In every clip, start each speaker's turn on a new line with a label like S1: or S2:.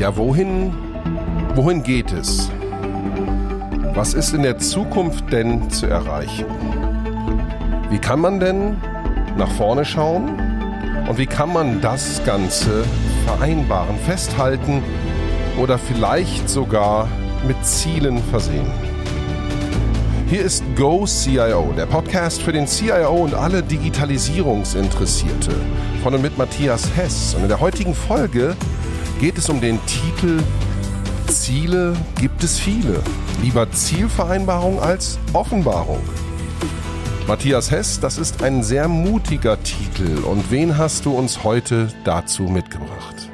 S1: Ja, wohin, wohin geht es? Was ist in der Zukunft denn zu erreichen? Wie kann man denn nach vorne schauen? Und wie kann man das Ganze vereinbaren, festhalten oder vielleicht sogar mit Zielen versehen? Hier ist Go CIO, der Podcast für den CIO und alle Digitalisierungsinteressierte. Von und mit Matthias Hess. Und in der heutigen Folge geht es um den Titel Ziele gibt es viele. Lieber Zielvereinbarung als Offenbarung. Matthias Hess, das ist ein sehr mutiger Titel. Und wen hast du uns heute dazu mitgebracht?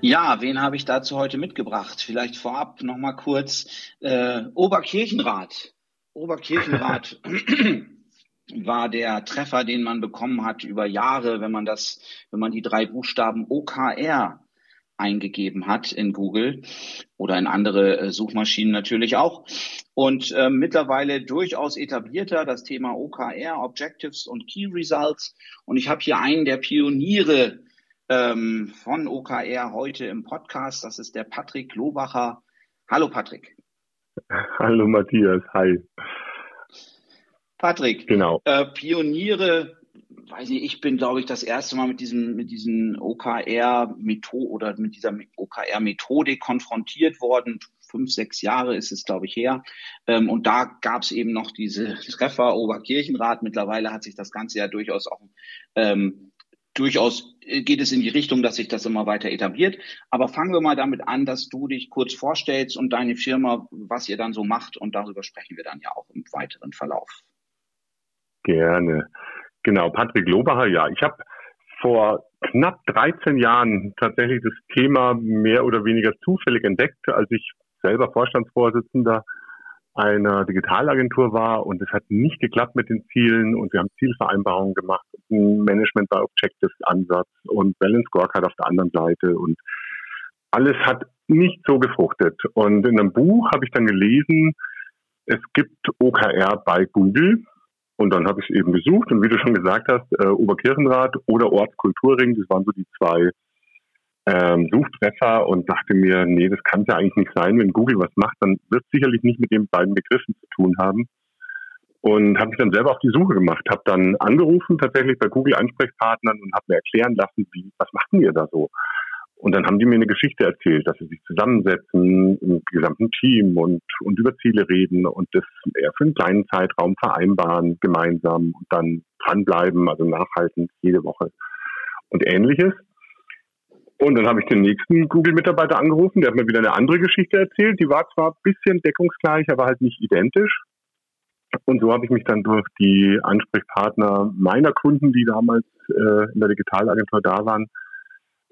S2: Ja, wen habe ich dazu heute mitgebracht? Vielleicht vorab nochmal kurz äh, Oberkirchenrat. Oberkirchenrat war der Treffer, den man bekommen hat über Jahre, wenn man das, wenn man die drei Buchstaben OKR eingegeben hat in Google oder in andere äh, Suchmaschinen natürlich auch. Und äh, mittlerweile durchaus etablierter das Thema OKR, Objectives und Key Results. Und ich habe hier einen der Pioniere ähm, von OKR heute im Podcast. Das ist der Patrick Lobacher. Hallo Patrick.
S3: Hallo Matthias, hi.
S2: Patrick, genau. Äh, Pioniere, weiß nicht, ich bin, glaube ich, das erste Mal mit diesem, mit diesen OKR-Methode oder mit dieser OKR-Methodik konfrontiert worden. Fünf, sechs Jahre ist es, glaube ich, her. Ähm, und da gab es eben noch diese Treffer Oberkirchenrat. Mittlerweile hat sich das Ganze ja durchaus auch ähm, durchaus äh, geht es in die Richtung, dass sich das immer weiter etabliert. Aber fangen wir mal damit an, dass du dich kurz vorstellst und deine Firma, was ihr dann so macht. Und darüber sprechen wir dann ja auch im weiteren Verlauf.
S3: Gerne. Genau, Patrick Lobacher, ja. Ich habe vor knapp 13 Jahren tatsächlich das Thema mehr oder weniger zufällig entdeckt, als ich selber Vorstandsvorsitzender einer Digitalagentur war und es hat nicht geklappt mit den Zielen und wir haben Zielvereinbarungen gemacht, Management by Objectives Ansatz und Balance Scorecard auf der anderen Seite und alles hat nicht so gefruchtet. Und in einem Buch habe ich dann gelesen, es gibt OKR bei Google und dann habe ich es eben gesucht und wie du schon gesagt hast, äh, Oberkirchenrat oder Ortskulturring, das waren so die zwei ähm, Suchtreffer und dachte mir, nee, das kann ja eigentlich nicht sein. Wenn Google was macht, dann wird es sicherlich nicht mit den beiden Begriffen zu tun haben. Und habe mich dann selber auf die Suche gemacht, habe dann angerufen tatsächlich bei Google Ansprechpartnern und habe mir erklären lassen, wie, was machten ihr da so? Und dann haben die mir eine Geschichte erzählt, dass sie sich zusammensetzen im gesamten Team und, und über Ziele reden und das eher für einen kleinen Zeitraum vereinbaren gemeinsam und dann dranbleiben, also nachhaltend jede Woche und ähnliches. Und dann habe ich den nächsten Google-Mitarbeiter angerufen, der hat mir wieder eine andere Geschichte erzählt. Die war zwar ein bisschen deckungsgleich, aber halt nicht identisch. Und so habe ich mich dann durch die Ansprechpartner meiner Kunden, die damals äh, in der Digitalagentur da waren,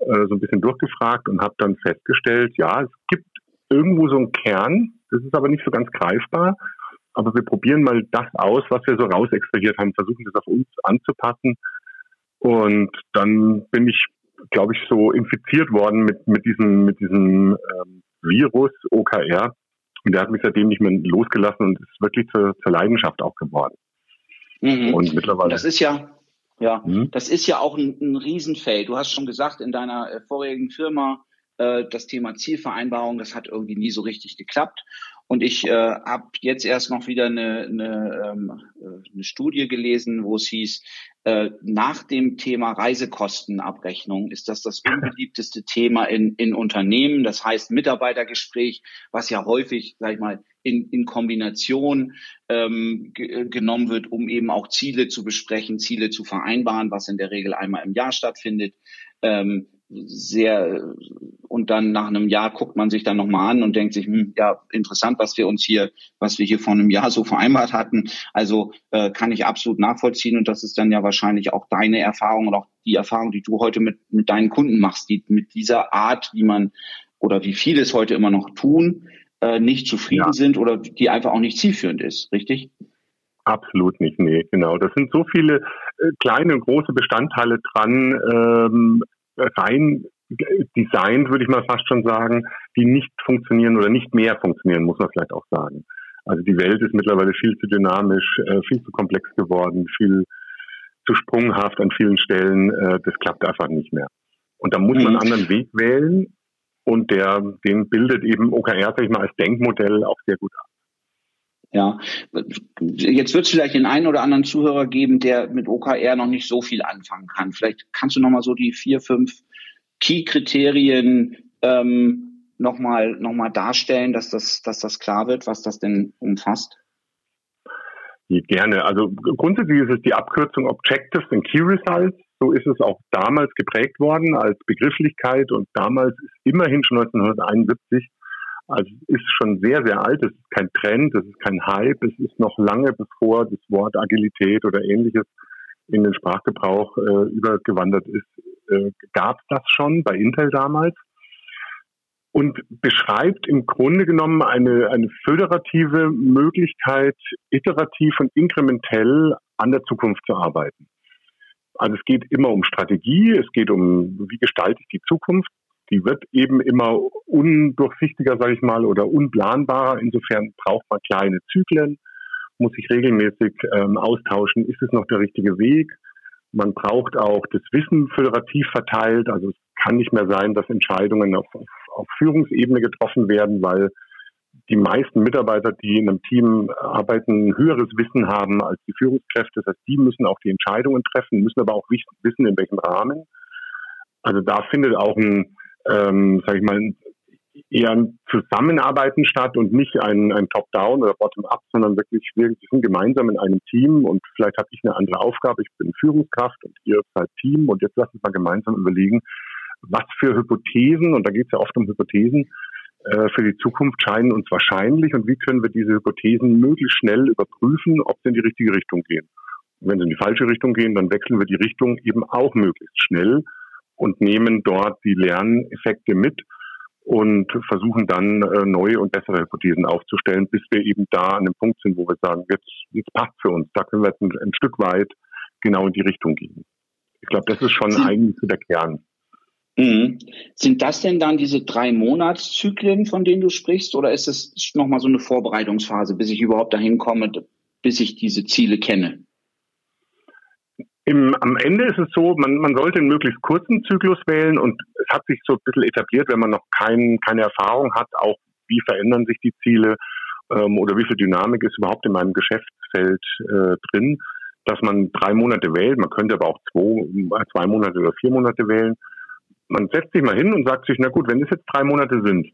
S3: äh, so ein bisschen durchgefragt und habe dann festgestellt, ja, es gibt irgendwo so einen Kern, das ist aber nicht so ganz greifbar. Aber wir probieren mal das aus, was wir so rausextrahiert haben, versuchen das auf uns anzupassen. Und dann bin ich glaube ich, so infiziert worden mit, mit diesem, mit diesem ähm, Virus OKR. Und der hat mich seitdem nicht mehr losgelassen und ist wirklich zur, zur Leidenschaft auch geworden.
S2: Mhm. Und mittlerweile. Das ist ja, ja, mhm. das ist ja auch ein, ein Riesenfeld. Du hast schon gesagt, in deiner äh, vorigen Firma, äh, das Thema Zielvereinbarung, das hat irgendwie nie so richtig geklappt. Und ich äh, habe jetzt erst noch wieder eine, eine, ähm, äh, eine Studie gelesen, wo es hieß, äh, nach dem Thema Reisekostenabrechnung ist das das unbeliebteste Thema in, in Unternehmen. Das heißt Mitarbeitergespräch, was ja häufig, sag ich mal, in, in Kombination ähm, genommen wird, um eben auch Ziele zu besprechen, Ziele zu vereinbaren, was in der Regel einmal im Jahr stattfindet. Ähm, sehr und dann nach einem Jahr guckt man sich dann nochmal an und denkt sich, hm, ja, interessant, was wir uns hier, was wir hier vor einem Jahr so vereinbart hatten. Also äh, kann ich absolut nachvollziehen und das ist dann ja wahrscheinlich auch deine Erfahrung und auch die Erfahrung, die du heute mit, mit deinen Kunden machst, die mit dieser Art, wie man oder wie viele es heute immer noch tun, äh, nicht zufrieden ja. sind oder die einfach auch nicht zielführend ist, richtig?
S3: Absolut nicht, nee, genau. Das sind so viele äh, kleine und große Bestandteile dran. Ähm, rein designt, würde ich mal fast schon sagen, die nicht funktionieren oder nicht mehr funktionieren, muss man vielleicht auch sagen. Also die Welt ist mittlerweile viel zu dynamisch, äh, viel zu komplex geworden, viel zu sprunghaft an vielen Stellen. Äh, das klappt einfach nicht mehr. Und da muss man einen mhm. anderen Weg wählen und der, den bildet eben OKR, sag ich mal, als Denkmodell auch sehr gut ab.
S2: Ja, jetzt wird es vielleicht den einen oder anderen Zuhörer geben, der mit OKR noch nicht so viel anfangen kann. Vielleicht kannst du nochmal so die vier, fünf Key-Kriterien ähm, nochmal noch mal darstellen, dass das, dass das klar wird, was das denn umfasst.
S3: Gerne. Also grundsätzlich ist es die Abkürzung Objectives and Key Results. So ist es auch damals geprägt worden als Begrifflichkeit und damals ist immerhin schon 1971 also es ist schon sehr, sehr alt. Es ist kein Trend, es ist kein Hype. Es ist noch lange bevor das Wort Agilität oder ähnliches in den Sprachgebrauch äh, übergewandert ist, äh, gab es das schon bei Intel damals und beschreibt im Grunde genommen eine, eine föderative Möglichkeit, iterativ und inkrementell an der Zukunft zu arbeiten. Also es geht immer um Strategie, es geht um, wie gestalte ich die Zukunft, die wird eben immer undurchsichtiger, sage ich mal, oder unplanbarer. Insofern braucht man kleine Zyklen, muss sich regelmäßig ähm, austauschen, ist es noch der richtige Weg. Man braucht auch das Wissen föderativ verteilt. Also es kann nicht mehr sein, dass Entscheidungen auf, auf, auf Führungsebene getroffen werden, weil die meisten Mitarbeiter, die in einem Team arbeiten, höheres Wissen haben als die Führungskräfte. Das heißt, die müssen auch die Entscheidungen treffen, müssen aber auch wissen, in welchem Rahmen. Also da findet auch ein, ähm, sage ich mal, eher ein Zusammenarbeiten statt und nicht ein, ein Top-Down oder Bottom-up, sondern wirklich, wir sind gemeinsam in einem Team und vielleicht habe ich eine andere Aufgabe, ich bin Führungskraft und ihr seid Team und jetzt lassen wir mal gemeinsam überlegen, was für Hypothesen, und da geht es ja oft um Hypothesen, äh, für die Zukunft scheinen uns wahrscheinlich und wie können wir diese Hypothesen möglichst schnell überprüfen, ob sie in die richtige Richtung gehen. Und wenn sie in die falsche Richtung gehen, dann wechseln wir die Richtung eben auch möglichst schnell und nehmen dort die Lerneffekte mit und versuchen dann äh, neue und bessere Hypothesen aufzustellen, bis wir eben da an dem Punkt sind, wo wir sagen, jetzt, jetzt passt für uns, da können wir jetzt ein, ein Stück weit genau in die Richtung gehen. Ich glaube, das ist schon eigentlich der Kern.
S2: Mhm. Sind das denn dann diese drei Monatszyklen, von denen du sprichst, oder ist es nochmal so eine Vorbereitungsphase, bis ich überhaupt dahin komme, bis ich diese Ziele kenne?
S3: Im, am Ende ist es so, man, man sollte einen möglichst kurzen Zyklus wählen und es hat sich so ein bisschen etabliert, wenn man noch kein, keine Erfahrung hat, auch wie verändern sich die Ziele ähm, oder wie viel Dynamik ist überhaupt in meinem Geschäftsfeld äh, drin, dass man drei Monate wählt. Man könnte aber auch zwei, zwei Monate oder vier Monate wählen. Man setzt sich mal hin und sagt sich, na gut, wenn es jetzt drei Monate sind,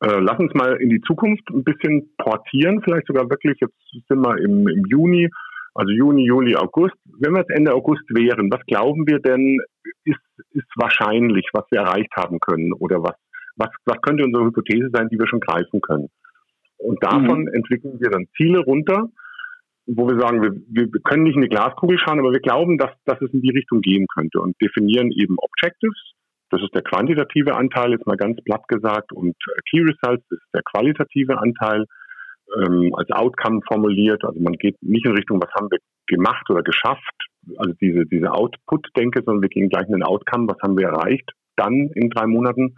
S3: äh, lass uns mal in die Zukunft ein bisschen portieren, vielleicht sogar wirklich, jetzt sind wir im, im Juni, also Juni, Juli, August. Wenn wir jetzt Ende August wären, was glauben wir denn, ist, ist wahrscheinlich, was wir erreicht haben können? Oder was, was, was könnte unsere Hypothese sein, die wir schon greifen können? Und davon mhm. entwickeln wir dann Ziele runter, wo wir sagen, wir, wir können nicht in die Glaskugel schauen, aber wir glauben, dass, dass es in die Richtung gehen könnte und definieren eben Objectives. Das ist der quantitative Anteil, jetzt mal ganz platt gesagt, und Key Results, das ist der qualitative Anteil ähm, als Outcome formuliert. Also man geht nicht in Richtung, was haben wir gemacht oder geschafft, also diese, diese Output-Denke, sondern wir gehen gleich in den Outcome, was haben wir erreicht dann in drei Monaten.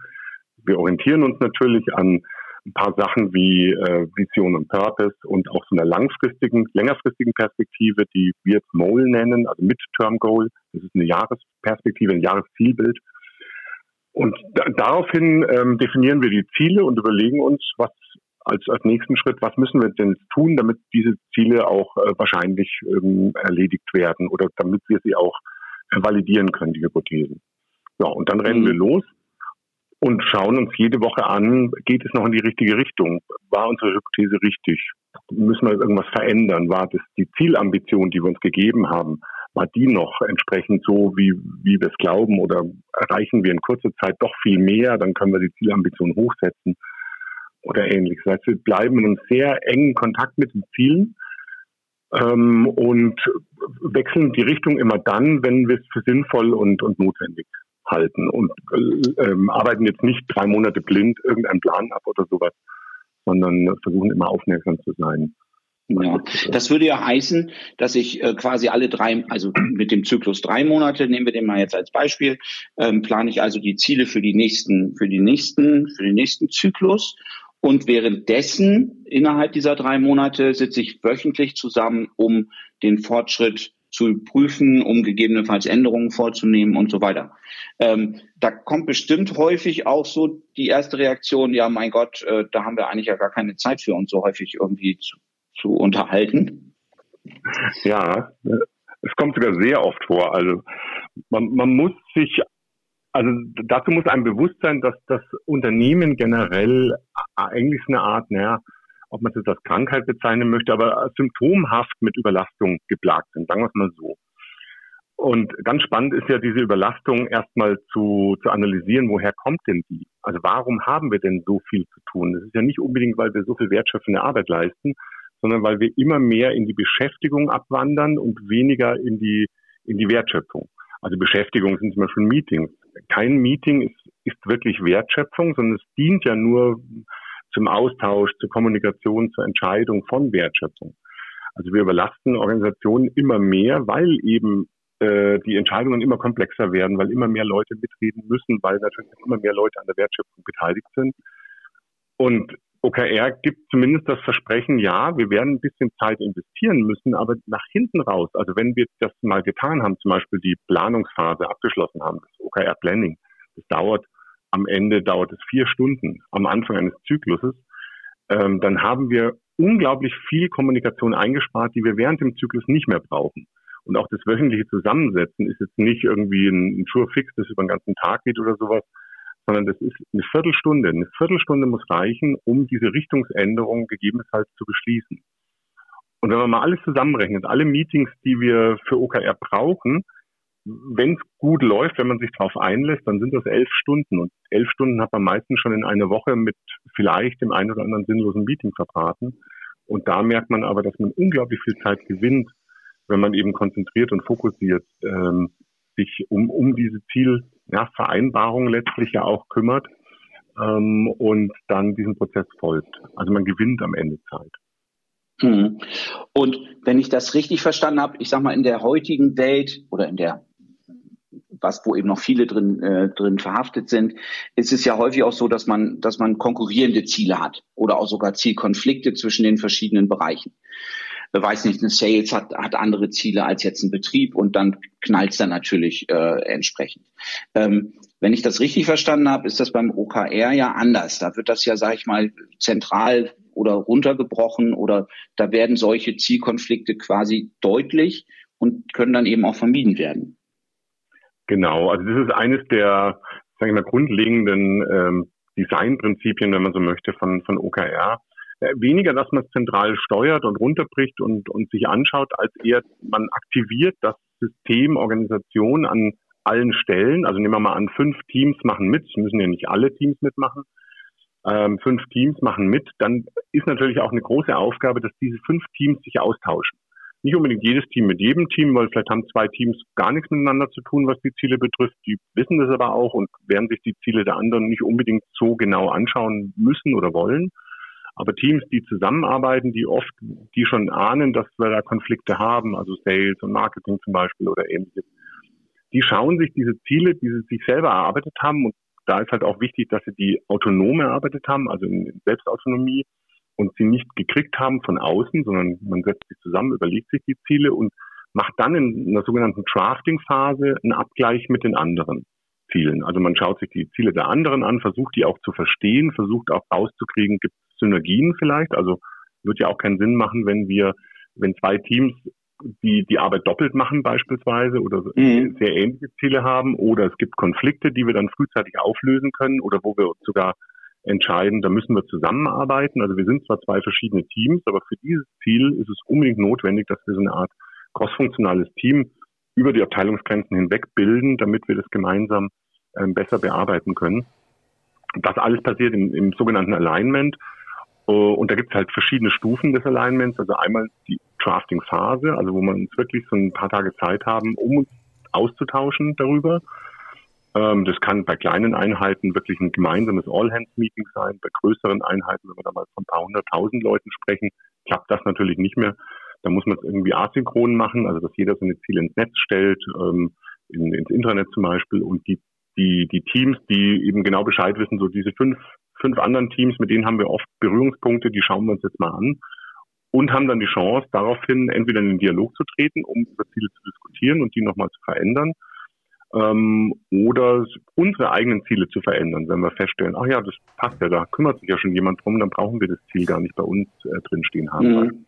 S3: Wir orientieren uns natürlich an ein paar Sachen wie äh, Vision und Purpose und auch so einer langfristigen, längerfristigen Perspektive, die wir jetzt MOL nennen, also Midterm Goal. Das ist eine Jahresperspektive, ein Jahreszielbild. Und da, daraufhin ähm, definieren wir die Ziele und überlegen uns, was als, als nächsten Schritt, was müssen wir denn tun, damit diese Ziele auch äh, wahrscheinlich ähm, erledigt werden oder damit wir sie auch äh, validieren können, die Hypothesen. Ja, und dann rennen mhm. wir los und schauen uns jede Woche an, geht es noch in die richtige Richtung? War unsere Hypothese richtig? Müssen wir irgendwas verändern? War das die Zielambition, die wir uns gegeben haben? War die noch entsprechend so, wie, wie wir es glauben? Oder erreichen wir in kurzer Zeit doch viel mehr? Dann können wir die Zielambition hochsetzen oder ähnliches. Das heißt, wir bleiben in einem sehr engen Kontakt mit den Zielen ähm, und wechseln die Richtung immer dann, wenn wir es für sinnvoll und, und notwendig halten und äh, ähm, arbeiten jetzt nicht drei Monate blind irgendeinen Plan ab oder sowas, sondern versuchen immer aufmerksam zu sein.
S2: Ja, das würde ja heißen, dass ich äh, quasi alle drei, also mit dem Zyklus drei Monate, nehmen wir den mal jetzt als Beispiel, ähm, plane ich also die Ziele für die nächsten, für die nächsten, für den nächsten Zyklus und währenddessen, innerhalb dieser drei Monate, sitze ich wöchentlich zusammen, um den Fortschritt zu prüfen, um gegebenenfalls Änderungen vorzunehmen und so weiter. Ähm, da kommt bestimmt häufig auch so die erste Reaktion, ja, mein Gott, äh, da haben wir eigentlich ja gar keine Zeit für uns so häufig irgendwie zu, zu unterhalten.
S3: Ja, es kommt sogar sehr oft vor. Also man, man muss sich also dazu muss einem bewusst sein, dass das Unternehmen generell eigentlich eine Art, naja, ob man es jetzt als Krankheit bezeichnen möchte, aber symptomhaft mit Überlastung geplagt sind, sagen wir es mal so. Und ganz spannend ist ja diese Überlastung erstmal zu, zu analysieren, woher kommt denn die? Also warum haben wir denn so viel zu tun? Das ist ja nicht unbedingt, weil wir so viel wertschöpfende Arbeit leisten, sondern weil wir immer mehr in die Beschäftigung abwandern und weniger in die, in die Wertschöpfung. Also Beschäftigung sind zum Beispiel Meetings. Kein Meeting ist, ist wirklich Wertschöpfung, sondern es dient ja nur zum Austausch, zur Kommunikation, zur Entscheidung von Wertschöpfung. Also wir überlasten Organisationen immer mehr, weil eben äh, die Entscheidungen immer komplexer werden, weil immer mehr Leute mitreden müssen, weil natürlich immer mehr Leute an der Wertschöpfung beteiligt sind. Und OKR gibt zumindest das Versprechen, ja, wir werden ein bisschen Zeit investieren müssen, aber nach hinten raus, also wenn wir das mal getan haben, zum Beispiel die Planungsphase abgeschlossen haben, das OKR Planning, das dauert am Ende dauert es vier Stunden am Anfang eines Zykluses, ähm, dann haben wir unglaublich viel Kommunikation eingespart, die wir während dem Zyklus nicht mehr brauchen. Und auch das wöchentliche Zusammensetzen ist jetzt nicht irgendwie ein, ein Sure-Fix, das über den ganzen Tag geht oder sowas, sondern das ist eine Viertelstunde. Eine Viertelstunde muss reichen, um diese Richtungsänderung gegebenenfalls zu beschließen. Und wenn man mal alles zusammenrechnet, alle Meetings, die wir für OKR brauchen, wenn es gut läuft, wenn man sich darauf einlässt, dann sind das elf Stunden. Und elf Stunden hat man meistens schon in einer Woche mit vielleicht dem einen oder anderen sinnlosen Meeting verbraten. Und da merkt man aber, dass man unglaublich viel Zeit gewinnt, wenn man eben konzentriert und fokussiert ähm, sich um, um diese Zielvereinbarung ja, letztlich ja auch kümmert ähm, und dann diesen Prozess folgt. Also man gewinnt am Ende Zeit.
S2: Mhm. Und wenn ich das richtig verstanden habe, ich sag mal, in der heutigen Welt oder in der was wo eben noch viele drin äh, drin verhaftet sind, ist es ja häufig auch so, dass man dass man konkurrierende Ziele hat oder auch sogar Zielkonflikte zwischen den verschiedenen Bereichen weiß nicht, ein Sales hat, hat andere Ziele als jetzt ein Betrieb und dann knallt es dann natürlich äh, entsprechend. Ähm, wenn ich das richtig verstanden habe, ist das beim OKR ja anders. Da wird das ja, sage ich mal, zentral oder runtergebrochen oder da werden solche Zielkonflikte quasi deutlich und können dann eben auch vermieden werden.
S3: Genau, also das ist eines der, sagen wir mal, grundlegenden ähm, Designprinzipien, wenn man so möchte, von, von OKR. Äh, weniger, dass man es zentral steuert und runterbricht und, und sich anschaut, als eher man aktiviert das System, Organisation an allen Stellen. Also nehmen wir mal an, fünf Teams machen mit. Es müssen ja nicht alle Teams mitmachen. Ähm, fünf Teams machen mit. Dann ist natürlich auch eine große Aufgabe, dass diese fünf Teams sich austauschen. Nicht unbedingt jedes Team mit jedem Team, weil vielleicht haben zwei Teams gar nichts miteinander zu tun, was die Ziele betrifft. Die wissen das aber auch und werden sich die Ziele der anderen nicht unbedingt so genau anschauen müssen oder wollen. Aber Teams, die zusammenarbeiten, die oft, die schon ahnen, dass wir da Konflikte haben, also Sales und Marketing zum Beispiel oder ähnliches, die schauen sich diese Ziele, die sie sich selber erarbeitet haben, und da ist halt auch wichtig, dass sie die autonom erarbeitet haben, also in Selbstautonomie, und sie nicht gekriegt haben von außen, sondern man setzt sich zusammen, überlegt sich die Ziele und macht dann in einer sogenannten Drafting-Phase einen Abgleich mit den anderen Zielen. Also man schaut sich die Ziele der anderen an, versucht die auch zu verstehen, versucht auch rauszukriegen, gibt Synergien vielleicht. Also wird ja auch keinen Sinn machen, wenn wir, wenn zwei Teams die die Arbeit doppelt machen beispielsweise oder mhm. sehr ähnliche Ziele haben oder es gibt Konflikte, die wir dann frühzeitig auflösen können oder wo wir uns sogar entscheiden, da müssen wir zusammenarbeiten. Also wir sind zwar zwei verschiedene Teams, aber für dieses Ziel ist es unbedingt notwendig, dass wir so eine Art crossfunktionales Team über die Abteilungsgrenzen hinweg bilden, damit wir das gemeinsam äh, besser bearbeiten können. Das alles passiert im, im sogenannten Alignment. Äh, und da gibt es halt verschiedene Stufen des Alignments. Also einmal die Drafting-Phase, also wo man uns wirklich so ein paar Tage Zeit haben, um uns auszutauschen darüber. Ähm, das kann bei kleinen Einheiten wirklich ein gemeinsames All-Hands-Meeting sein. Bei größeren Einheiten, wenn wir da mal von ein paar hunderttausend Leuten sprechen, klappt das natürlich nicht mehr. Da muss man es irgendwie asynchron machen, also dass jeder seine Ziele ins Netz stellt, ähm, in, ins Internet zum Beispiel und die, die, die Teams, die eben genau Bescheid wissen, so diese fünf fünf anderen Teams, mit denen haben wir oft Berührungspunkte, die schauen wir uns jetzt mal an und haben dann die Chance, daraufhin entweder in den Dialog zu treten, um über Ziele zu diskutieren und die nochmal zu verändern, ähm, oder unsere eigenen Ziele zu verändern, wenn wir feststellen, ach ja, das passt ja, da kümmert sich ja schon jemand drum, dann brauchen wir das Ziel gar nicht bei uns äh, drinstehen haben. Mhm.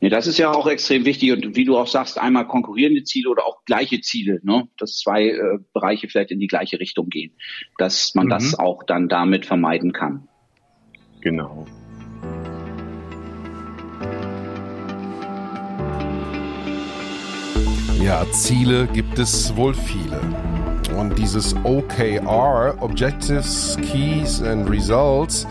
S2: Nee, das ist ja auch extrem wichtig und wie du auch sagst, einmal konkurrierende Ziele oder auch gleiche Ziele, ne? dass zwei äh, Bereiche vielleicht in die gleiche Richtung gehen, dass man mhm. das auch dann damit vermeiden kann.
S3: Genau.
S1: Ja, Ziele gibt es wohl viele. Und dieses OKR, Objectives, Keys and Results,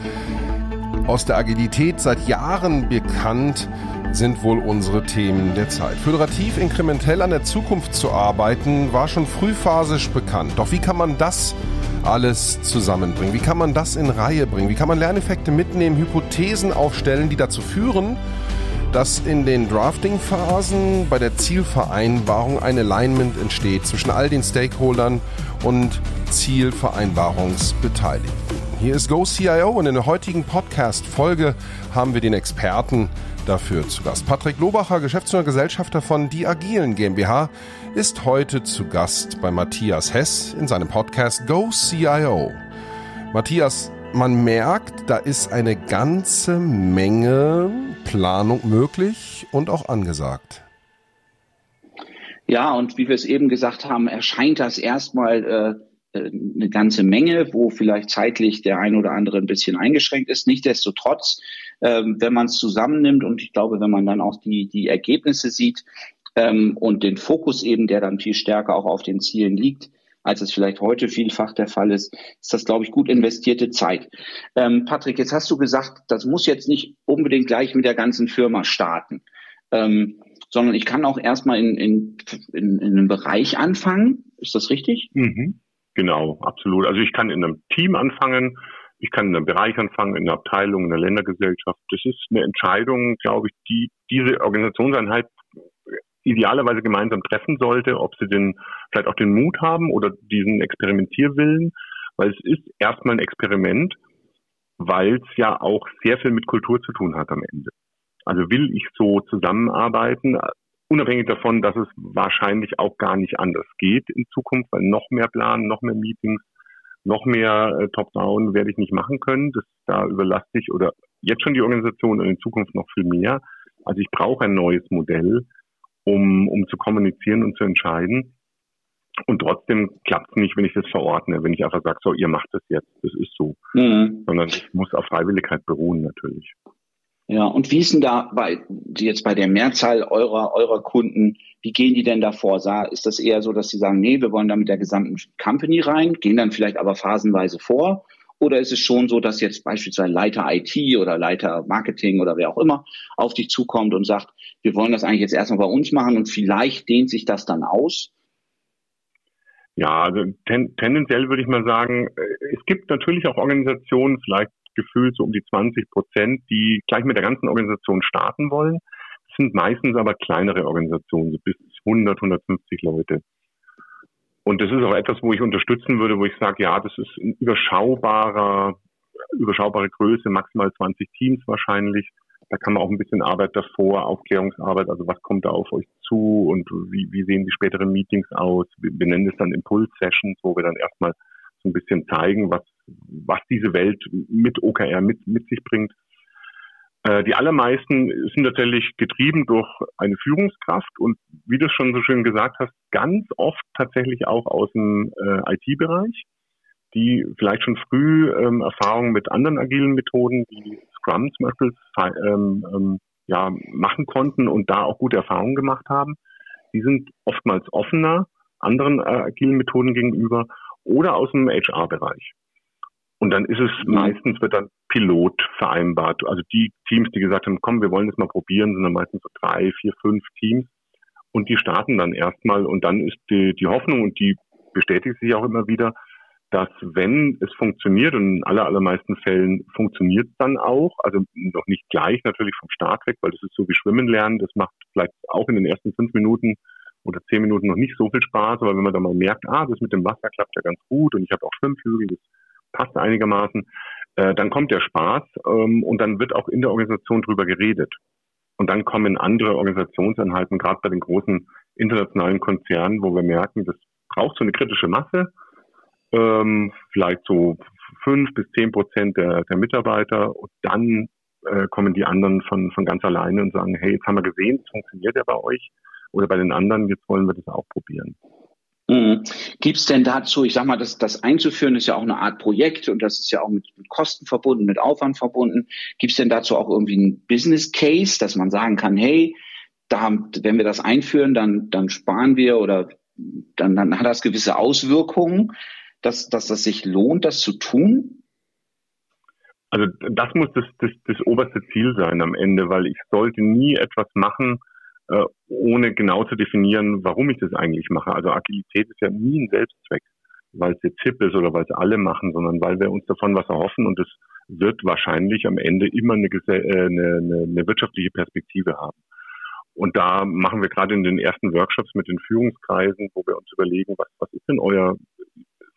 S1: aus der Agilität seit Jahren bekannt, sind wohl unsere Themen der Zeit. Föderativ inkrementell an der Zukunft zu arbeiten, war schon frühphasisch bekannt. Doch wie kann man das alles zusammenbringen? Wie kann man das in Reihe bringen? Wie kann man Lerneffekte mitnehmen, Hypothesen aufstellen, die dazu führen, dass in den Drafting-Phasen bei der Zielvereinbarung ein Alignment entsteht zwischen all den Stakeholdern und Zielvereinbarungsbeteiligten. Hier ist GoCIO und in der heutigen Podcast-Folge haben wir den Experten dafür zu Gast. Patrick Lobacher, Geschäftsführer Gesellschafter von Die Agilen GmbH, ist heute zu Gast bei Matthias Hess in seinem Podcast GoCIO. Matthias, man merkt, da ist eine ganze Menge Planung möglich und auch angesagt.
S2: Ja, und wie wir es eben gesagt haben, erscheint das erstmal äh, äh, eine ganze Menge, wo vielleicht zeitlich der ein oder andere ein bisschen eingeschränkt ist. Nichtsdestotrotz, ähm, wenn man es zusammennimmt und ich glaube, wenn man dann auch die, die Ergebnisse sieht ähm, und den Fokus eben, der dann viel stärker auch auf den Zielen liegt, als es vielleicht heute vielfach der Fall ist, ist das, glaube ich, gut investierte Zeit. Ähm, Patrick, jetzt hast du gesagt, das muss jetzt nicht unbedingt gleich mit der ganzen Firma starten, ähm, sondern ich kann auch erstmal in, in, in, in einem Bereich anfangen. Ist das richtig?
S3: Mhm. Genau, absolut. Also ich kann in einem Team anfangen, ich kann in einem Bereich anfangen, in einer Abteilung, in einer Ländergesellschaft. Das ist eine Entscheidung, glaube ich, die diese Organisationseinheit idealerweise gemeinsam treffen sollte, ob sie den vielleicht auch den Mut haben oder diesen Experimentierwillen, weil es ist erstmal ein Experiment, weil es ja auch sehr viel mit Kultur zu tun hat am Ende. Also will ich so zusammenarbeiten, unabhängig davon, dass es wahrscheinlich auch gar nicht anders geht in Zukunft, weil noch mehr Planen, noch mehr Meetings, noch mehr äh, Top-Down werde ich nicht machen können. Das, da überlasse ich oder jetzt schon die Organisation und in Zukunft noch viel mehr. Also ich brauche ein neues Modell, um, um zu kommunizieren und zu entscheiden. Und trotzdem klappt es nicht, wenn ich das verordne, wenn ich einfach sage, so, ihr macht das jetzt, das ist so. Mhm. Sondern es muss auf Freiwilligkeit beruhen natürlich.
S2: Ja, und wie ist denn da bei, jetzt bei der Mehrzahl eurer, eurer Kunden, wie gehen die denn da vor? Ist das eher so, dass sie sagen, nee, wir wollen da mit der gesamten Company rein, gehen dann vielleicht aber phasenweise vor? Oder ist es schon so, dass jetzt beispielsweise Leiter IT oder Leiter Marketing oder wer auch immer auf dich zukommt und sagt, wir wollen das eigentlich jetzt erstmal bei uns machen und vielleicht dehnt sich das dann aus?
S3: Ja, also ten, tendenziell würde ich mal sagen, äh, es gibt natürlich auch Organisationen, vielleicht gefühlt so um die 20 Prozent, die gleich mit der ganzen Organisation starten wollen. Das sind meistens aber kleinere Organisationen, so bis 100, 150 Leute. Und das ist auch etwas, wo ich unterstützen würde, wo ich sage, ja, das ist ein überschaubarer, überschaubare Größe, maximal 20 Teams wahrscheinlich. Da kann man auch ein bisschen Arbeit davor, Aufklärungsarbeit, also was kommt da auf euch zu und wie, wie sehen die späteren Meetings aus? Wir, nennen es dann Impuls-Sessions, wo wir dann erstmal so ein bisschen zeigen, was, was diese Welt mit OKR mit, mit sich bringt. Äh, die allermeisten sind natürlich getrieben durch eine Führungskraft und wie du schon so schön gesagt hast, ganz oft tatsächlich auch aus dem äh, IT-Bereich, die vielleicht schon früh ähm, Erfahrungen mit anderen agilen Methoden wie Scrum zum Beispiel ähm, ähm, ja, machen konnten und da auch gute Erfahrungen gemacht haben. Die sind oftmals offener anderen äh, agilen Methoden gegenüber oder aus dem HR-Bereich. Und dann ist es mhm. meistens, wird dann Pilot vereinbart. Also die Teams, die gesagt haben, komm, wir wollen das mal probieren, sind dann meistens so drei, vier, fünf Teams. Und die starten dann erstmal und dann ist die, die Hoffnung und die bestätigt sich auch immer wieder, dass wenn es funktioniert, und in aller, allermeisten Fällen funktioniert es dann auch, also noch nicht gleich natürlich vom Start weg, weil das ist so wie Schwimmen lernen, das macht vielleicht auch in den ersten fünf Minuten oder zehn Minuten noch nicht so viel Spaß, aber wenn man dann mal merkt, ah, das mit dem Wasser klappt ja ganz gut und ich habe auch Schwimmflügel, das passt einigermaßen, äh, dann kommt der Spaß ähm, und dann wird auch in der Organisation drüber geredet. Und dann kommen andere Organisationseinheiten, gerade bei den großen internationalen Konzernen, wo wir merken, das braucht so eine kritische Masse, ähm, vielleicht so fünf bis zehn Prozent der, der Mitarbeiter und dann äh, kommen die anderen von, von ganz alleine und sagen, hey, jetzt haben wir gesehen, es funktioniert ja bei euch oder bei den anderen, jetzt wollen wir das auch probieren.
S2: Mhm. Gibt es denn dazu, ich sag mal, das, das einzuführen ist ja auch eine Art Projekt und das ist ja auch mit, mit Kosten verbunden, mit Aufwand verbunden. Gibt es denn dazu auch irgendwie einen Business Case, dass man sagen kann, hey, da, wenn wir das einführen, dann, dann sparen wir oder dann, dann hat das gewisse Auswirkungen, dass, dass das sich lohnt, das zu tun?
S3: Also das muss das, das, das oberste Ziel sein am Ende, weil ich sollte nie etwas machen, äh, ohne genau zu definieren, warum ich das eigentlich mache. Also Agilität ist ja nie ein Selbstzweck, weil es jetzt hip ist oder weil es alle machen, sondern weil wir uns davon was erhoffen und es wird wahrscheinlich am Ende immer eine, äh, eine, eine, eine wirtschaftliche Perspektive haben. Und da machen wir gerade in den ersten Workshops mit den Führungskreisen, wo wir uns überlegen, was, was ist denn euer,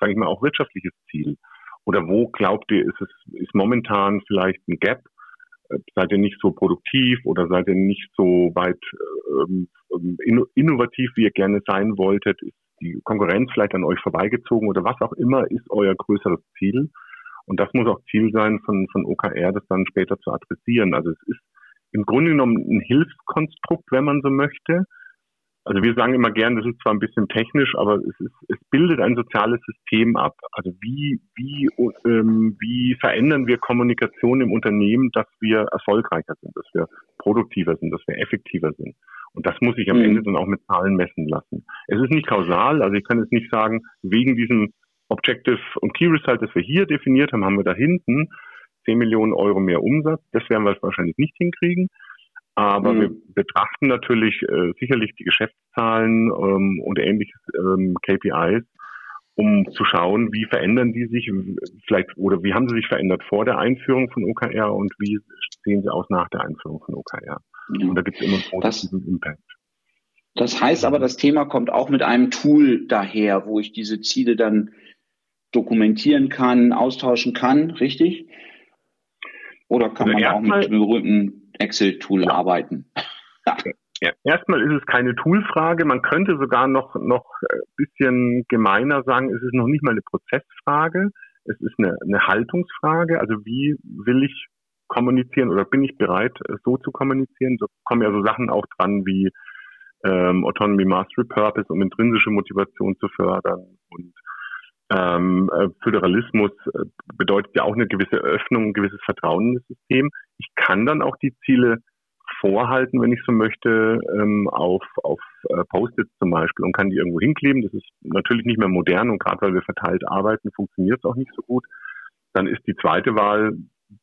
S3: sage ich mal, auch wirtschaftliches Ziel? Oder wo glaubt ihr, ist es ist momentan vielleicht ein Gap, äh, seid ihr nicht so produktiv oder seid ihr nicht so weit ähm, innovativ, wie ihr gerne sein wolltet? Ist die Konkurrenz vielleicht an euch vorbeigezogen oder was auch immer ist euer größeres Ziel? Und das muss auch Ziel sein von, von OKR, das dann später zu adressieren. Also es ist im Grunde genommen ein Hilfskonstrukt, wenn man so möchte, also wir sagen immer gern, das ist zwar ein bisschen technisch, aber es, ist, es bildet ein soziales System ab. Also wie, wie, ähm, wie verändern wir Kommunikation im Unternehmen, dass wir erfolgreicher sind, dass wir produktiver sind, dass wir effektiver sind. Und das muss ich am mhm. Ende dann auch mit Zahlen messen lassen. Es ist nicht kausal, also ich kann jetzt nicht sagen, wegen diesem Objective und Key Result, das wir hier definiert haben, haben wir da hinten 10 Millionen Euro mehr Umsatz. Das werden wir wahrscheinlich nicht hinkriegen. Aber mhm. wir betrachten natürlich äh, sicherlich die Geschäftszahlen ähm, und ähnliches ähm, KPIs, um zu schauen, wie verändern die sich vielleicht oder wie haben sie sich verändert vor der Einführung von OKR und wie sehen sie aus nach der Einführung von OKR. Ja. Und da gibt es immer einen positiven das, Impact.
S2: Das heißt aber, das Thema kommt auch mit einem Tool daher, wo ich diese Ziele dann dokumentieren kann, austauschen kann, richtig? Oder kann also man auch mit berühmten Excel-Tool ja. arbeiten.
S3: Ja. Erstmal ist es keine Toolfrage. Man könnte sogar noch noch ein bisschen gemeiner sagen, es ist noch nicht mal eine Prozessfrage. Es ist eine, eine Haltungsfrage. Also wie will ich kommunizieren oder bin ich bereit, so zu kommunizieren? So kommen ja so Sachen auch dran wie ähm, Autonomy Mastery Purpose, um intrinsische Motivation zu fördern und ähm, äh, Föderalismus äh, bedeutet ja auch eine gewisse Öffnung, ein gewisses Vertrauen in das System. Ich kann dann auch die Ziele vorhalten, wenn ich so möchte, ähm, auf, auf äh, Post-its zum Beispiel und kann die irgendwo hinkleben. Das ist natürlich nicht mehr modern und gerade weil wir verteilt arbeiten, funktioniert es auch nicht so gut. Dann ist die zweite Wahl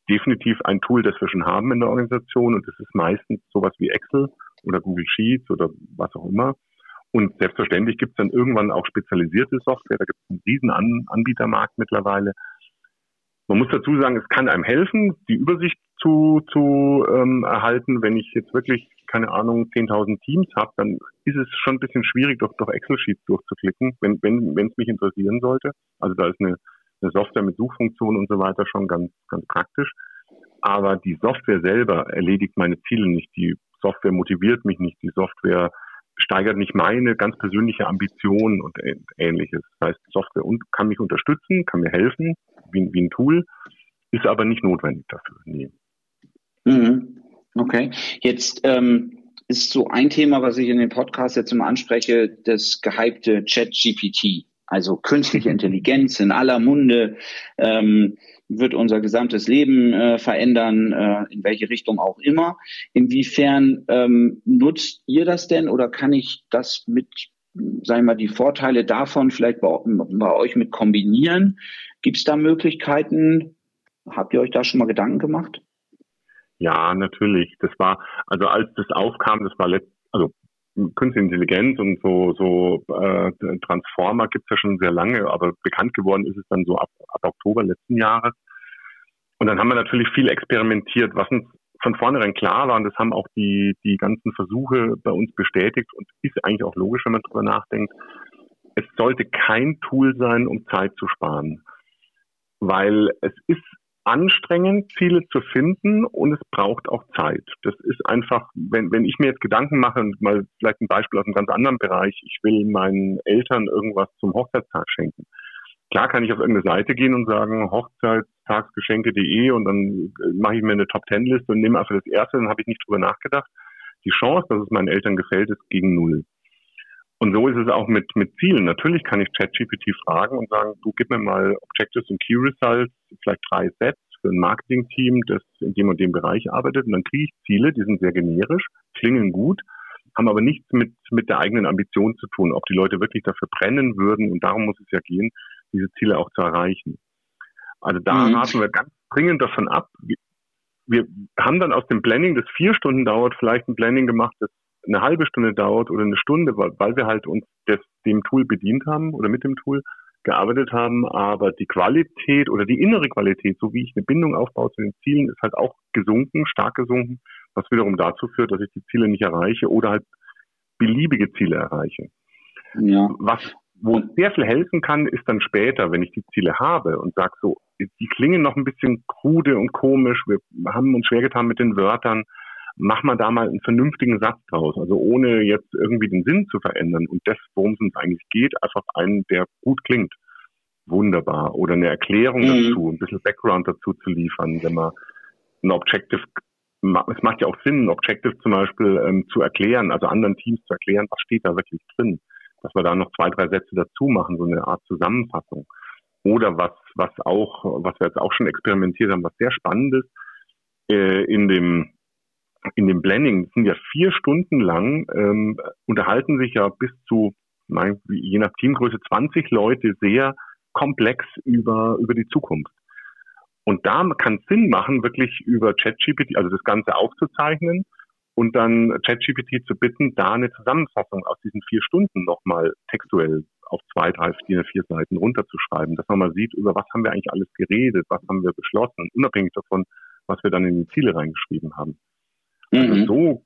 S3: definitiv ein Tool, das wir schon haben in der Organisation und das ist meistens sowas wie Excel oder Google Sheets oder was auch immer. Und selbstverständlich gibt es dann irgendwann auch spezialisierte Software. Da gibt es einen riesen An Anbietermarkt mittlerweile. Man muss dazu sagen, es kann einem helfen, die Übersicht zu, zu ähm, erhalten. Wenn ich jetzt wirklich, keine Ahnung, 10.000 Teams habe, dann ist es schon ein bisschen schwierig, durch, durch Excel-Sheets durchzuklicken, wenn wenn wenn, es mich interessieren sollte. Also da ist eine, eine Software mit Suchfunktion und so weiter schon ganz, ganz praktisch. Aber die Software selber erledigt meine Ziele nicht. Die Software motiviert mich nicht. Die Software steigert nicht meine ganz persönliche Ambition und ähnliches. Das heißt, Software kann mich unterstützen, kann mir helfen, wie, wie ein Tool, ist aber nicht notwendig dafür. Nee.
S2: Mhm. Okay. Jetzt ähm, ist so ein Thema, was ich in dem Podcast jetzt immer anspreche, das gehypte Chat-GPT. Also künstliche Intelligenz in aller Munde. Ähm, wird unser gesamtes Leben äh, verändern, äh, in welche Richtung auch immer. Inwiefern ähm, nutzt ihr das denn oder kann ich das mit, sagen wir mal, die Vorteile davon vielleicht bei, bei euch mit kombinieren? Gibt es da Möglichkeiten? Habt ihr euch da schon mal Gedanken gemacht?
S3: Ja, natürlich. Das war, also als das aufkam, das war letzt, also Künstliche Intelligenz und so, so äh, Transformer gibt's ja schon sehr lange, aber bekannt geworden ist es dann so ab, ab Oktober letzten Jahres. Und dann haben wir natürlich viel experimentiert, was uns von vornherein klar war, und das haben auch die, die ganzen Versuche bei uns bestätigt und ist eigentlich auch logisch, wenn man drüber nachdenkt. Es sollte kein Tool sein, um Zeit zu sparen, weil es ist anstrengend, Ziele zu finden und es braucht auch Zeit. Das ist einfach, wenn, wenn ich mir jetzt Gedanken mache und mal vielleicht ein Beispiel aus einem ganz anderen Bereich, ich will meinen Eltern irgendwas zum Hochzeitstag schenken. Klar kann ich auf irgendeine Seite gehen und sagen hochzeitstagsgeschenke.de und dann mache ich mir eine Top Ten Liste und nehme einfach das erste, dann habe ich nicht drüber nachgedacht. Die Chance, dass es meinen Eltern gefällt, ist gegen null. Und so ist es auch mit, mit Zielen. Natürlich kann ich ChatGPT fragen und sagen, du gib mir mal Objectives und Key Results, vielleicht drei Sets für ein Marketing-Team, das in dem und dem Bereich arbeitet. Und dann kriege ich Ziele, die sind sehr generisch, klingen gut, haben aber nichts mit, mit der eigenen Ambition zu tun, ob die Leute wirklich dafür brennen würden. Und darum muss es ja gehen, diese Ziele auch zu erreichen. Also da mhm. raten wir ganz dringend davon ab. Wir haben dann aus dem Planning, das vier Stunden dauert, vielleicht ein Planning gemacht, das eine halbe Stunde dauert oder eine Stunde, weil wir halt uns des, dem Tool bedient haben oder mit dem Tool gearbeitet haben, aber die Qualität oder die innere Qualität, so wie ich eine Bindung aufbaue zu den Zielen, ist halt auch gesunken, stark gesunken, was wiederum dazu führt, dass ich die Ziele nicht erreiche oder halt beliebige Ziele erreiche. Ja. Was, wo sehr viel helfen kann, ist dann später, wenn ich die Ziele habe und sage so, die klingen noch ein bisschen krude und komisch, wir haben uns schwer getan mit den Wörtern, mach mal da mal einen vernünftigen Satz draus. Also ohne jetzt irgendwie den Sinn zu verändern und das, worum es uns eigentlich geht, einfach einen, der gut klingt. Wunderbar. Oder eine Erklärung mhm. dazu, ein bisschen Background dazu zu liefern, wenn man ein Objective, es macht ja auch Sinn, ein Objective zum Beispiel ähm, zu erklären, also anderen Teams zu erklären, was steht da wirklich drin. Dass wir da noch zwei, drei Sätze dazu machen, so eine Art Zusammenfassung. Oder was, was auch, was wir jetzt auch schon experimentiert haben, was sehr spannend ist, äh, in dem in dem Blending sind ja vier Stunden lang, ähm, unterhalten sich ja bis zu, mein, je nach Teamgröße, 20 Leute sehr komplex über, über die Zukunft. Und da kann es Sinn machen, wirklich über ChatGPT, also das Ganze aufzuzeichnen und dann ChatGPT zu bitten, da eine Zusammenfassung aus diesen vier Stunden nochmal textuell auf zwei, drei, vier, vier Seiten runterzuschreiben, dass man mal sieht, über was haben wir eigentlich alles geredet, was haben wir beschlossen, unabhängig davon, was wir dann in die Ziele reingeschrieben haben. Also mhm. so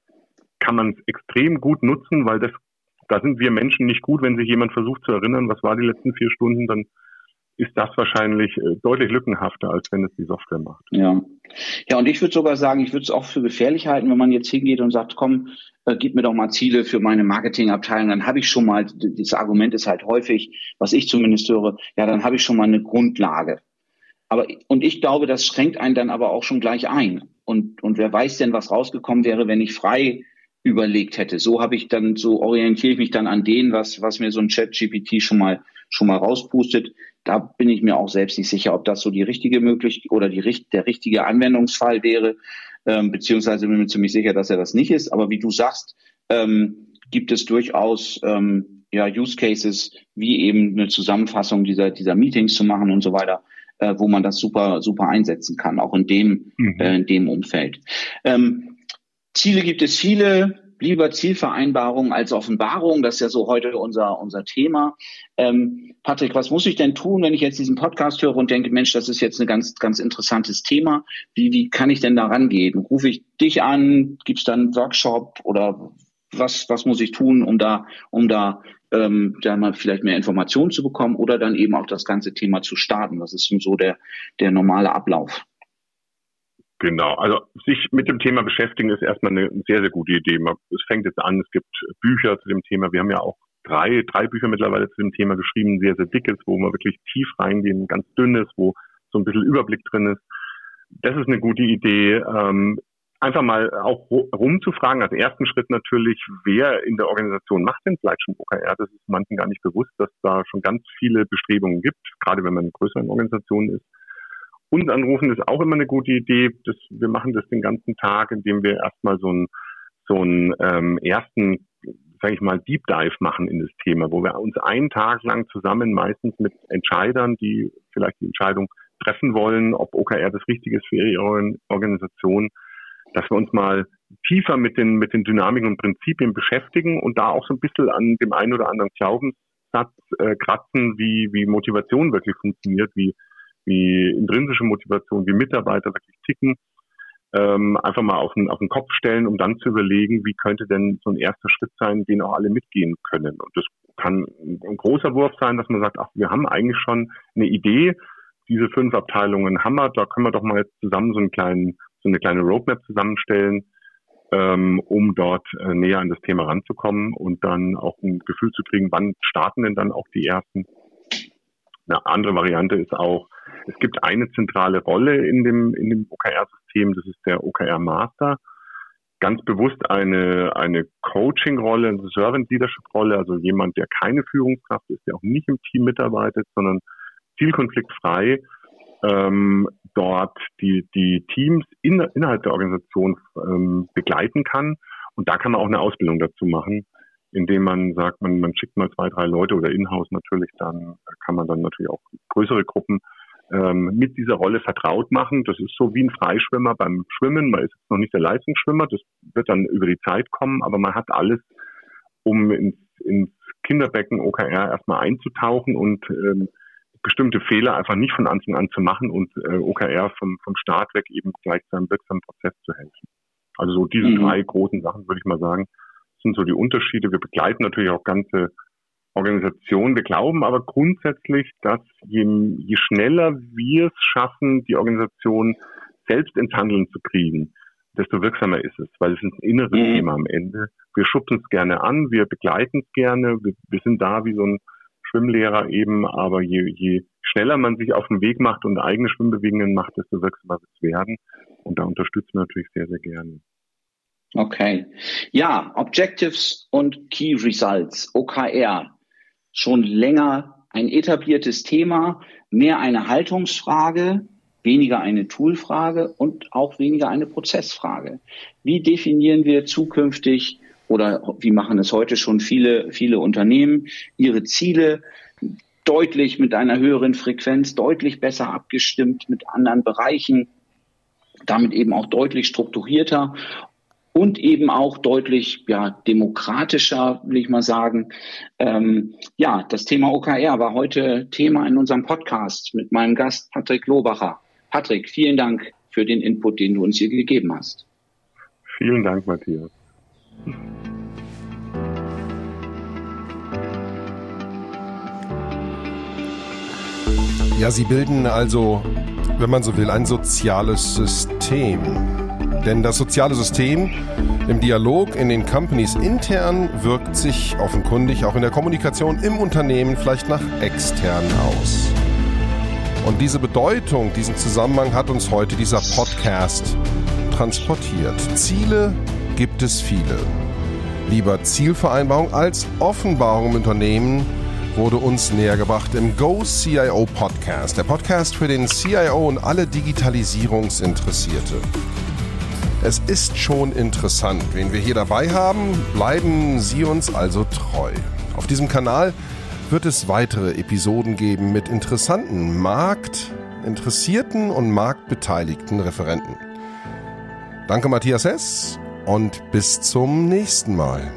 S3: kann man es extrem gut nutzen, weil das, da sind wir Menschen nicht gut, wenn sich jemand versucht zu erinnern, was war die letzten vier Stunden, dann ist das wahrscheinlich äh, deutlich lückenhafter, als wenn es die Software macht.
S2: Ja, ja, und ich würde sogar sagen, ich würde es auch für gefährlich halten, wenn man jetzt hingeht und sagt, komm, äh, gib mir doch mal Ziele für meine Marketingabteilung, dann habe ich schon mal, das Argument ist halt häufig, was ich zumindest höre, ja, dann habe ich schon mal eine Grundlage. Aber, und ich glaube, das schränkt einen dann aber auch schon gleich ein. Und, und wer weiß denn, was rausgekommen wäre, wenn ich frei überlegt hätte. So habe ich dann, so orientiere ich mich dann an denen, was, was mir so ein Chat GPT schon mal, schon mal rauspustet. Da bin ich mir auch selbst nicht sicher, ob das so die richtige Möglichkeit oder die, der richtige Anwendungsfall wäre, ähm, beziehungsweise bin ich mir ziemlich sicher, dass er das nicht ist. Aber wie du sagst, ähm, gibt es durchaus ähm, ja, Use Cases, wie eben eine Zusammenfassung dieser, dieser Meetings zu machen und so weiter, äh, wo man das super, super einsetzen kann, auch in dem, mhm. äh, in dem Umfeld. Ähm, Ziele gibt es viele, lieber Zielvereinbarung als Offenbarung. Das ist ja so heute unser, unser Thema. Ähm, Patrick, was muss ich denn tun, wenn ich jetzt diesen Podcast höre und denke, Mensch, das ist jetzt ein ganz, ganz interessantes Thema. Wie, wie kann ich denn da rangehen? Rufe ich dich an? Gibt es dann einen Workshop oder was, was muss ich tun, um da, um da, ähm, da mal vielleicht mehr Informationen zu bekommen oder dann eben auch das ganze Thema zu starten? Was ist denn so der, der normale Ablauf?
S3: Genau, also sich mit dem Thema beschäftigen ist erstmal eine sehr, sehr gute Idee. Es fängt jetzt an, es gibt Bücher zu dem Thema. Wir haben ja auch drei, drei Bücher mittlerweile zu dem Thema geschrieben, sehr, sehr dickes, wo man wirklich tief reingehen, ganz dünnes, wo so ein bisschen Überblick drin ist. Das ist eine gute Idee. Ähm, einfach mal auch rumzufragen, als ersten Schritt natürlich, wer in der Organisation macht denn vielleicht schon OKR? Das ist manchen gar nicht bewusst, dass da schon ganz viele Bestrebungen gibt, gerade wenn man in größeren Organisationen ist. Uns anrufen ist auch immer eine gute Idee. Das, wir machen das den ganzen Tag, indem wir erstmal so einen so einen ähm, ersten, sage ich mal, Deep Dive machen in das Thema, wo wir uns einen Tag lang zusammen meistens mit Entscheidern, die vielleicht die Entscheidung treffen wollen, ob OKR das Richtige ist für ihre Organisation, dass wir uns mal tiefer mit den, mit den Dynamiken und Prinzipien beschäftigen und da auch so ein bisschen an dem einen oder anderen Glaubenssatz äh, kratzen, wie, wie Motivation wirklich funktioniert, wie, wie intrinsische Motivation, wie Mitarbeiter wirklich ticken, ähm, einfach mal auf den, auf den Kopf stellen, um dann zu überlegen, wie könnte denn so ein erster Schritt sein, den auch alle mitgehen können. Und das kann ein großer Wurf sein, dass man sagt, ach, wir haben eigentlich schon eine Idee, diese fünf Abteilungen haben wir, da können wir doch mal jetzt zusammen so, einen kleinen, so eine kleine Roadmap zusammenstellen, ähm, um dort äh, näher an das Thema ranzukommen und dann auch ein Gefühl zu kriegen, wann starten denn dann auch die ersten. Eine andere Variante ist auch, es gibt eine zentrale Rolle in dem, in dem OKR-System, das ist der OKR-Master. Ganz bewusst eine, eine Coaching-Rolle, eine Servant-Leadership-Rolle, also jemand, der keine Führungskraft ist, der auch nicht im Team mitarbeitet, sondern zielkonfliktfrei ähm, dort die, die Teams in, innerhalb der Organisation ähm, begleiten kann. Und da kann man auch eine Ausbildung dazu machen, indem man sagt, man, man schickt mal zwei, drei Leute oder in-house natürlich, dann kann man dann natürlich auch größere Gruppen ähm, mit dieser Rolle vertraut machen. Das ist so wie ein Freischwimmer beim Schwimmen. Man ist jetzt noch nicht der Leistungsschwimmer, das wird dann über die Zeit kommen, aber man hat alles, um ins, ins Kinderbecken OKR erstmal einzutauchen und ähm, bestimmte Fehler einfach nicht von Anfang an zu machen und äh, OKR vom, vom Start weg eben gleich seinem wirksamen Prozess zu helfen. Also so diese mhm. drei großen Sachen, würde ich mal sagen, sind so die Unterschiede. Wir begleiten natürlich auch ganze Organisationen. Wir glauben aber grundsätzlich, dass je, je schneller wir es schaffen, die Organisation selbst ins Handeln zu kriegen, desto wirksamer ist es, weil es ist ein inneres mhm. Thema am Ende. Wir schubsen es gerne an, wir begleiten es gerne, wir, wir sind da wie so ein Schwimmlehrer eben, aber je, je schneller man sich auf den Weg macht und eigene Schwimmbewegungen macht, desto wirksamer wird es werden. Und da unterstützen wir natürlich sehr, sehr gerne.
S2: Okay. Ja, Objectives und Key Results, OKR. Schon länger ein etabliertes Thema, mehr eine Haltungsfrage, weniger eine Toolfrage und auch weniger eine Prozessfrage. Wie definieren wir zukünftig oder wie machen es heute schon viele, viele Unternehmen, ihre Ziele deutlich mit einer höheren Frequenz, deutlich besser abgestimmt mit anderen Bereichen, damit eben auch deutlich strukturierter und eben auch deutlich ja, demokratischer, will ich mal sagen. Ähm, ja, das Thema OKR war heute Thema in unserem Podcast mit meinem Gast Patrick Lobacher. Patrick, vielen Dank für den Input, den du uns hier gegeben hast.
S3: Vielen Dank, Matthias.
S1: Ja, sie bilden also, wenn man so will, ein soziales System. Denn das soziale System im Dialog in den Companies intern wirkt sich offenkundig auch in der Kommunikation im Unternehmen vielleicht nach extern aus. Und diese Bedeutung, diesen Zusammenhang hat uns heute dieser Podcast transportiert. Ziele gibt es viele. Lieber Zielvereinbarung als Offenbarung im Unternehmen wurde uns näher gebracht im Go CIO Podcast, der Podcast für den CIO und alle Digitalisierungsinteressierte. Es ist schon interessant, wen wir hier dabei haben. Bleiben Sie uns also treu. Auf diesem Kanal wird es weitere Episoden geben mit interessanten Markt, interessierten und marktbeteiligten Referenten. Danke Matthias Hess und bis zum nächsten Mal.